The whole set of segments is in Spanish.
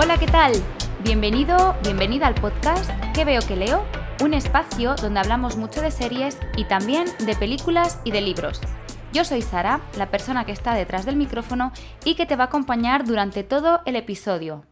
Hola, ¿qué tal? Bienvenido, bienvenida al podcast ¿Qué veo que leo? Un espacio donde hablamos mucho de series y también de películas y de libros. Yo soy Sara, la persona que está detrás del micrófono y que te va a acompañar durante todo el episodio.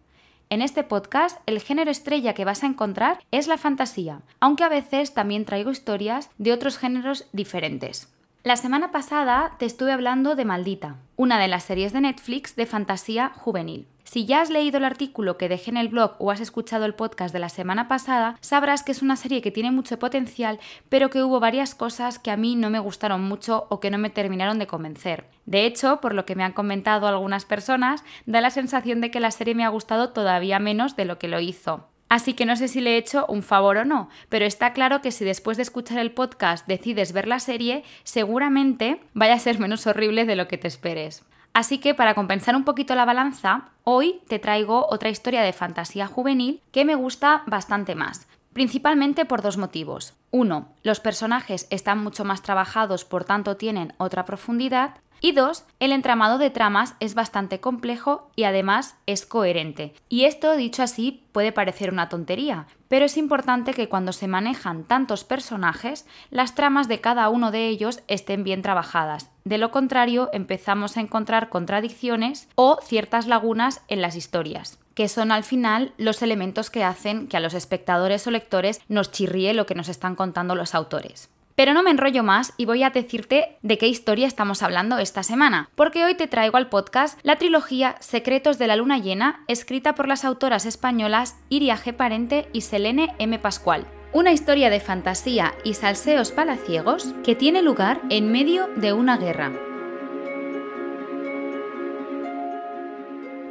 En este podcast, el género estrella que vas a encontrar es la fantasía, aunque a veces también traigo historias de otros géneros diferentes. La semana pasada te estuve hablando de Maldita, una de las series de Netflix de fantasía juvenil. Si ya has leído el artículo que dejé en el blog o has escuchado el podcast de la semana pasada, sabrás que es una serie que tiene mucho potencial, pero que hubo varias cosas que a mí no me gustaron mucho o que no me terminaron de convencer. De hecho, por lo que me han comentado algunas personas, da la sensación de que la serie me ha gustado todavía menos de lo que lo hizo. Así que no sé si le he hecho un favor o no, pero está claro que si después de escuchar el podcast decides ver la serie, seguramente vaya a ser menos horrible de lo que te esperes. Así que para compensar un poquito la balanza, hoy te traigo otra historia de fantasía juvenil que me gusta bastante más, principalmente por dos motivos. Uno, los personajes están mucho más trabajados, por tanto tienen otra profundidad. Y dos, el entramado de tramas es bastante complejo y además es coherente. Y esto, dicho así, puede parecer una tontería, pero es importante que cuando se manejan tantos personajes, las tramas de cada uno de ellos estén bien trabajadas. De lo contrario, empezamos a encontrar contradicciones o ciertas lagunas en las historias que son al final los elementos que hacen que a los espectadores o lectores nos chirríe lo que nos están contando los autores. Pero no me enrollo más y voy a decirte de qué historia estamos hablando esta semana, porque hoy te traigo al podcast la trilogía Secretos de la Luna Llena, escrita por las autoras españolas Iria G. Parente y Selene M. Pascual. Una historia de fantasía y salseos palaciegos que tiene lugar en medio de una guerra.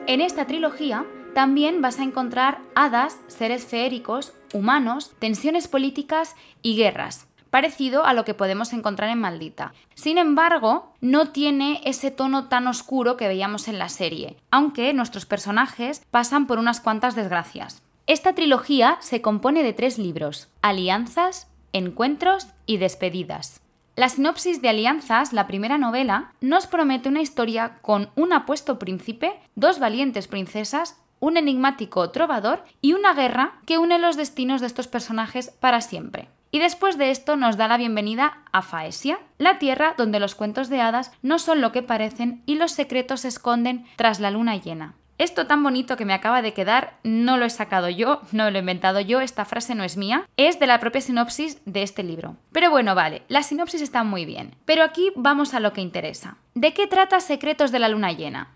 En esta trilogía también vas a encontrar hadas, seres feéricos, humanos, tensiones políticas y guerras parecido a lo que podemos encontrar en Maldita. Sin embargo, no tiene ese tono tan oscuro que veíamos en la serie, aunque nuestros personajes pasan por unas cuantas desgracias. Esta trilogía se compone de tres libros, Alianzas, Encuentros y Despedidas. La sinopsis de Alianzas, la primera novela, nos promete una historia con un apuesto príncipe, dos valientes princesas, un enigmático trovador y una guerra que une los destinos de estos personajes para siempre. Y después de esto nos da la bienvenida a Faesia, la tierra donde los cuentos de hadas no son lo que parecen y los secretos se esconden tras la luna llena. Esto tan bonito que me acaba de quedar no lo he sacado yo, no lo he inventado yo, esta frase no es mía, es de la propia sinopsis de este libro. Pero bueno, vale, la sinopsis está muy bien. Pero aquí vamos a lo que interesa. ¿De qué trata Secretos de la Luna Llena?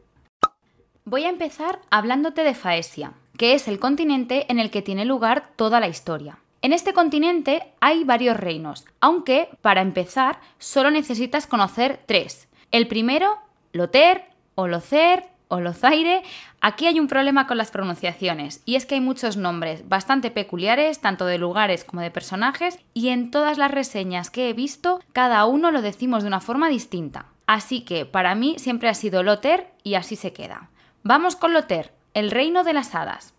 Voy a empezar hablándote de Faesia, que es el continente en el que tiene lugar toda la historia. En este continente hay varios reinos, aunque para empezar solo necesitas conocer tres. El primero, Loter, o Locer, o Lozaire. Aquí hay un problema con las pronunciaciones, y es que hay muchos nombres bastante peculiares, tanto de lugares como de personajes, y en todas las reseñas que he visto, cada uno lo decimos de una forma distinta. Así que para mí siempre ha sido Loter y así se queda. Vamos con Loter, el reino de las hadas.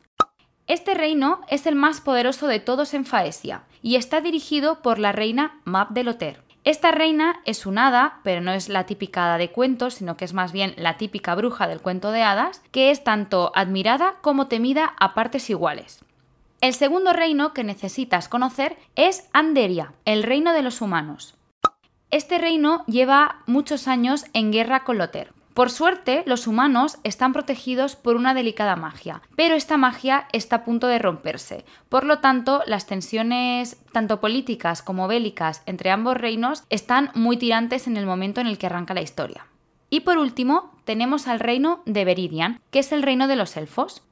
Este reino es el más poderoso de todos en Faesia y está dirigido por la reina Map de Loter. Esta reina es un hada, pero no es la típica hada de cuentos, sino que es más bien la típica bruja del cuento de hadas, que es tanto admirada como temida a partes iguales. El segundo reino que necesitas conocer es Anderia, el reino de los humanos. Este reino lleva muchos años en guerra con Loter, por suerte, los humanos están protegidos por una delicada magia, pero esta magia está a punto de romperse. Por lo tanto, las tensiones tanto políticas como bélicas entre ambos reinos están muy tirantes en el momento en el que arranca la historia. Y por último, tenemos al reino de Veridian, que es el reino de los elfos.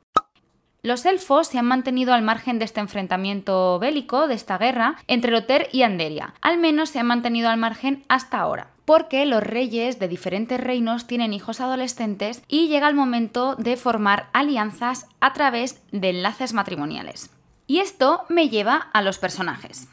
Los elfos se han mantenido al margen de este enfrentamiento bélico, de esta guerra, entre Loter y Anderia. Al menos se han mantenido al margen hasta ahora porque los reyes de diferentes reinos tienen hijos adolescentes y llega el momento de formar alianzas a través de enlaces matrimoniales. Y esto me lleva a los personajes.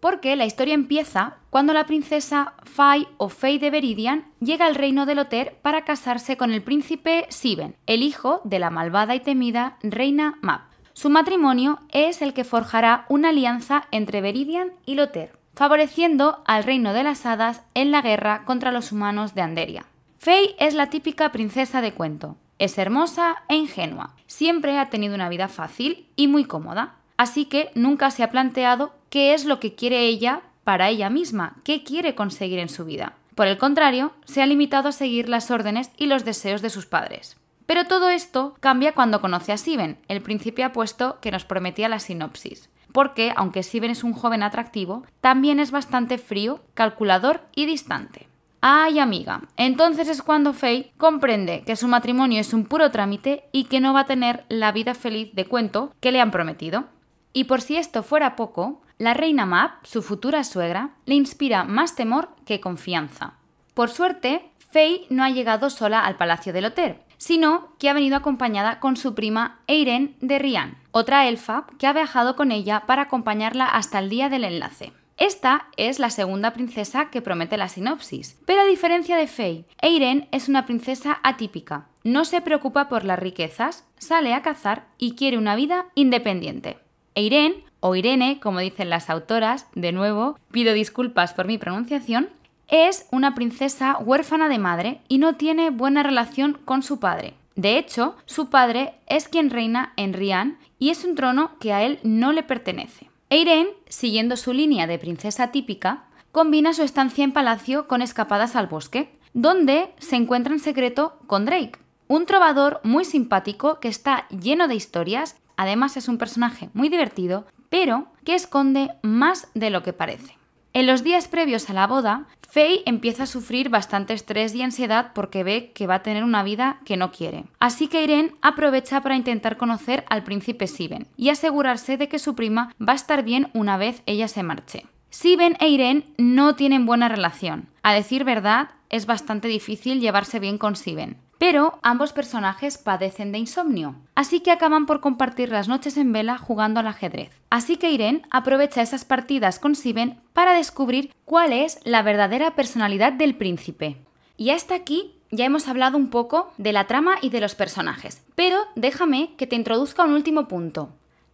Porque la historia empieza cuando la princesa Fai o Fei de Veridian llega al reino de Loter para casarse con el príncipe Siben, el hijo de la malvada y temida reina Map. Su matrimonio es el que forjará una alianza entre Veridian y Loter favoreciendo al reino de las hadas en la guerra contra los humanos de Anderia. Fei es la típica princesa de cuento. Es hermosa e ingenua. Siempre ha tenido una vida fácil y muy cómoda. Así que nunca se ha planteado qué es lo que quiere ella para ella misma, qué quiere conseguir en su vida. Por el contrario, se ha limitado a seguir las órdenes y los deseos de sus padres. Pero todo esto cambia cuando conoce a Siben, el príncipe apuesto que nos prometía la sinopsis. Porque, aunque Siben es un joven atractivo, también es bastante frío, calculador y distante. Ay, amiga, entonces es cuando Faye comprende que su matrimonio es un puro trámite y que no va a tener la vida feliz de cuento que le han prometido. Y por si esto fuera poco, la reina Map, su futura suegra, le inspira más temor que confianza. Por suerte, Faye no ha llegado sola al palacio del Hotel, sino que ha venido acompañada con su prima Eiren de Rian, otra elfa que ha viajado con ella para acompañarla hasta el día del enlace. Esta es la segunda princesa que promete la sinopsis, pero a diferencia de Faye, Eiren es una princesa atípica. No se preocupa por las riquezas, sale a cazar y quiere una vida independiente. Eiren, o Irene, como dicen las autoras, de nuevo, pido disculpas por mi pronunciación, es una princesa huérfana de madre y no tiene buena relación con su padre. De hecho, su padre es quien reina en Rian y es un trono que a él no le pertenece. Eiren, siguiendo su línea de princesa típica, combina su estancia en palacio con escapadas al bosque, donde se encuentra en secreto con Drake, un trovador muy simpático que está lleno de historias Además es un personaje muy divertido, pero que esconde más de lo que parece. En los días previos a la boda, Faye empieza a sufrir bastante estrés y ansiedad porque ve que va a tener una vida que no quiere. Así que Irene aprovecha para intentar conocer al príncipe Siben y asegurarse de que su prima va a estar bien una vez ella se marche. Siben e Irene no tienen buena relación. A decir verdad, es bastante difícil llevarse bien con Siben. Pero ambos personajes padecen de insomnio, así que acaban por compartir las noches en vela jugando al ajedrez. Así que Irene aprovecha esas partidas con Siben para descubrir cuál es la verdadera personalidad del príncipe. Y hasta aquí ya hemos hablado un poco de la trama y de los personajes, pero déjame que te introduzca un último punto,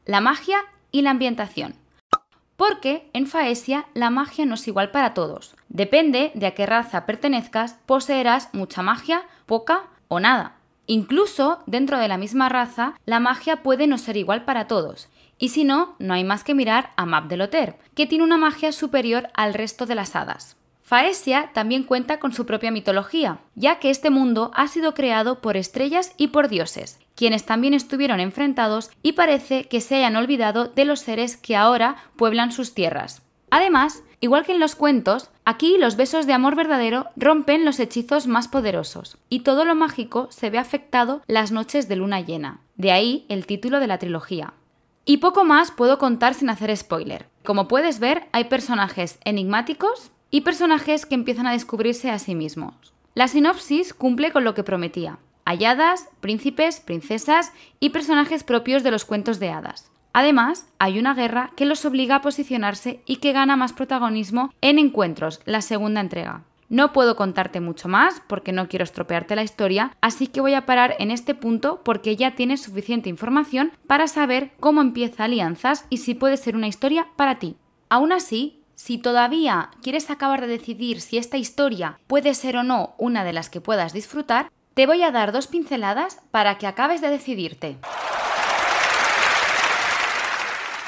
la magia y la ambientación. Porque en Faesia la magia no es igual para todos. Depende de a qué raza pertenezcas, poseerás mucha magia, poca o nada. Incluso dentro de la misma raza, la magia puede no ser igual para todos. Y si no, no hay más que mirar a Map de Loter, que tiene una magia superior al resto de las hadas. Faesia también cuenta con su propia mitología, ya que este mundo ha sido creado por estrellas y por dioses, quienes también estuvieron enfrentados y parece que se hayan olvidado de los seres que ahora pueblan sus tierras. Además, igual que en los cuentos, aquí los besos de amor verdadero rompen los hechizos más poderosos, y todo lo mágico se ve afectado las noches de luna llena. De ahí el título de la trilogía. Y poco más puedo contar sin hacer spoiler. Como puedes ver, hay personajes enigmáticos, y personajes que empiezan a descubrirse a sí mismos. La sinopsis cumple con lo que prometía. Halladas, príncipes, princesas y personajes propios de los cuentos de hadas. Además, hay una guerra que los obliga a posicionarse y que gana más protagonismo en Encuentros, la segunda entrega. No puedo contarte mucho más porque no quiero estropearte la historia, así que voy a parar en este punto porque ya tienes suficiente información para saber cómo empieza Alianzas y si puede ser una historia para ti. Aún así, si todavía quieres acabar de decidir si esta historia puede ser o no una de las que puedas disfrutar, te voy a dar dos pinceladas para que acabes de decidirte.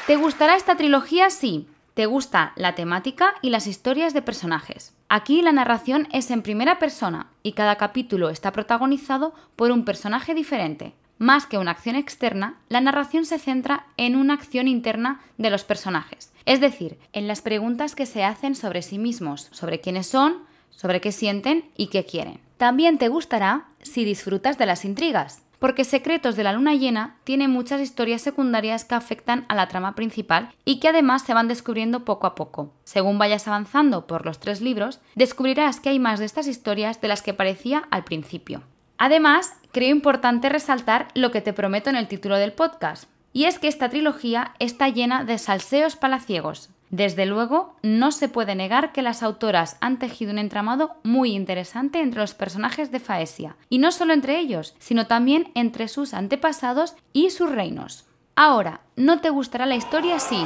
¿Te gustará esta trilogía? Sí. ¿Te gusta la temática y las historias de personajes? Aquí la narración es en primera persona y cada capítulo está protagonizado por un personaje diferente. Más que una acción externa, la narración se centra en una acción interna de los personajes, es decir, en las preguntas que se hacen sobre sí mismos, sobre quiénes son, sobre qué sienten y qué quieren. También te gustará si disfrutas de las intrigas, porque Secretos de la Luna Llena tiene muchas historias secundarias que afectan a la trama principal y que además se van descubriendo poco a poco. Según vayas avanzando por los tres libros, descubrirás que hay más de estas historias de las que parecía al principio. Además, creo importante resaltar lo que te prometo en el título del podcast, y es que esta trilogía está llena de salseos palaciegos. Desde luego, no se puede negar que las autoras han tejido un entramado muy interesante entre los personajes de Faesia, y no solo entre ellos, sino también entre sus antepasados y sus reinos. Ahora, ¿no te gustará la historia si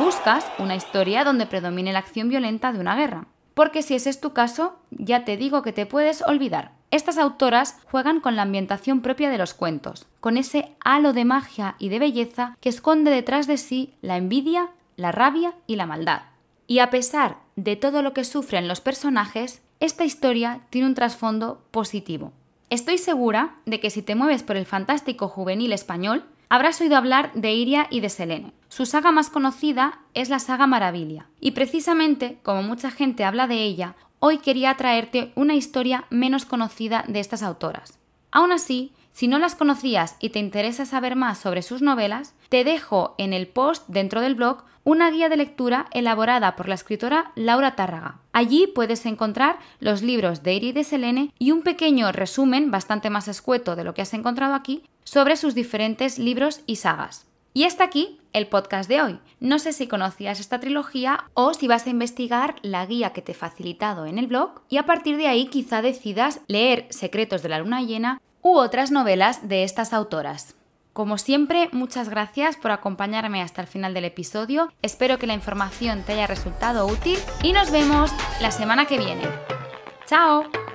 buscas una historia donde predomine la acción violenta de una guerra? Porque si ese es tu caso, ya te digo que te puedes olvidar. Estas autoras juegan con la ambientación propia de los cuentos, con ese halo de magia y de belleza que esconde detrás de sí la envidia, la rabia y la maldad. Y a pesar de todo lo que sufren los personajes, esta historia tiene un trasfondo positivo. Estoy segura de que si te mueves por el fantástico juvenil español, habrás oído hablar de Iria y de Selene. Su saga más conocida es la saga Maravilla, y precisamente, como mucha gente habla de ella, hoy quería traerte una historia menos conocida de estas autoras. Aún así, si no las conocías y te interesa saber más sobre sus novelas, te dejo en el post dentro del blog una guía de lectura elaborada por la escritora Laura Tárraga. Allí puedes encontrar los libros de Iri de Selene y un pequeño resumen bastante más escueto de lo que has encontrado aquí sobre sus diferentes libros y sagas. Y hasta aquí el podcast de hoy. No sé si conocías esta trilogía o si vas a investigar la guía que te he facilitado en el blog y a partir de ahí quizá decidas leer Secretos de la Luna Llena u otras novelas de estas autoras. Como siempre, muchas gracias por acompañarme hasta el final del episodio. Espero que la información te haya resultado útil y nos vemos la semana que viene. ¡Chao!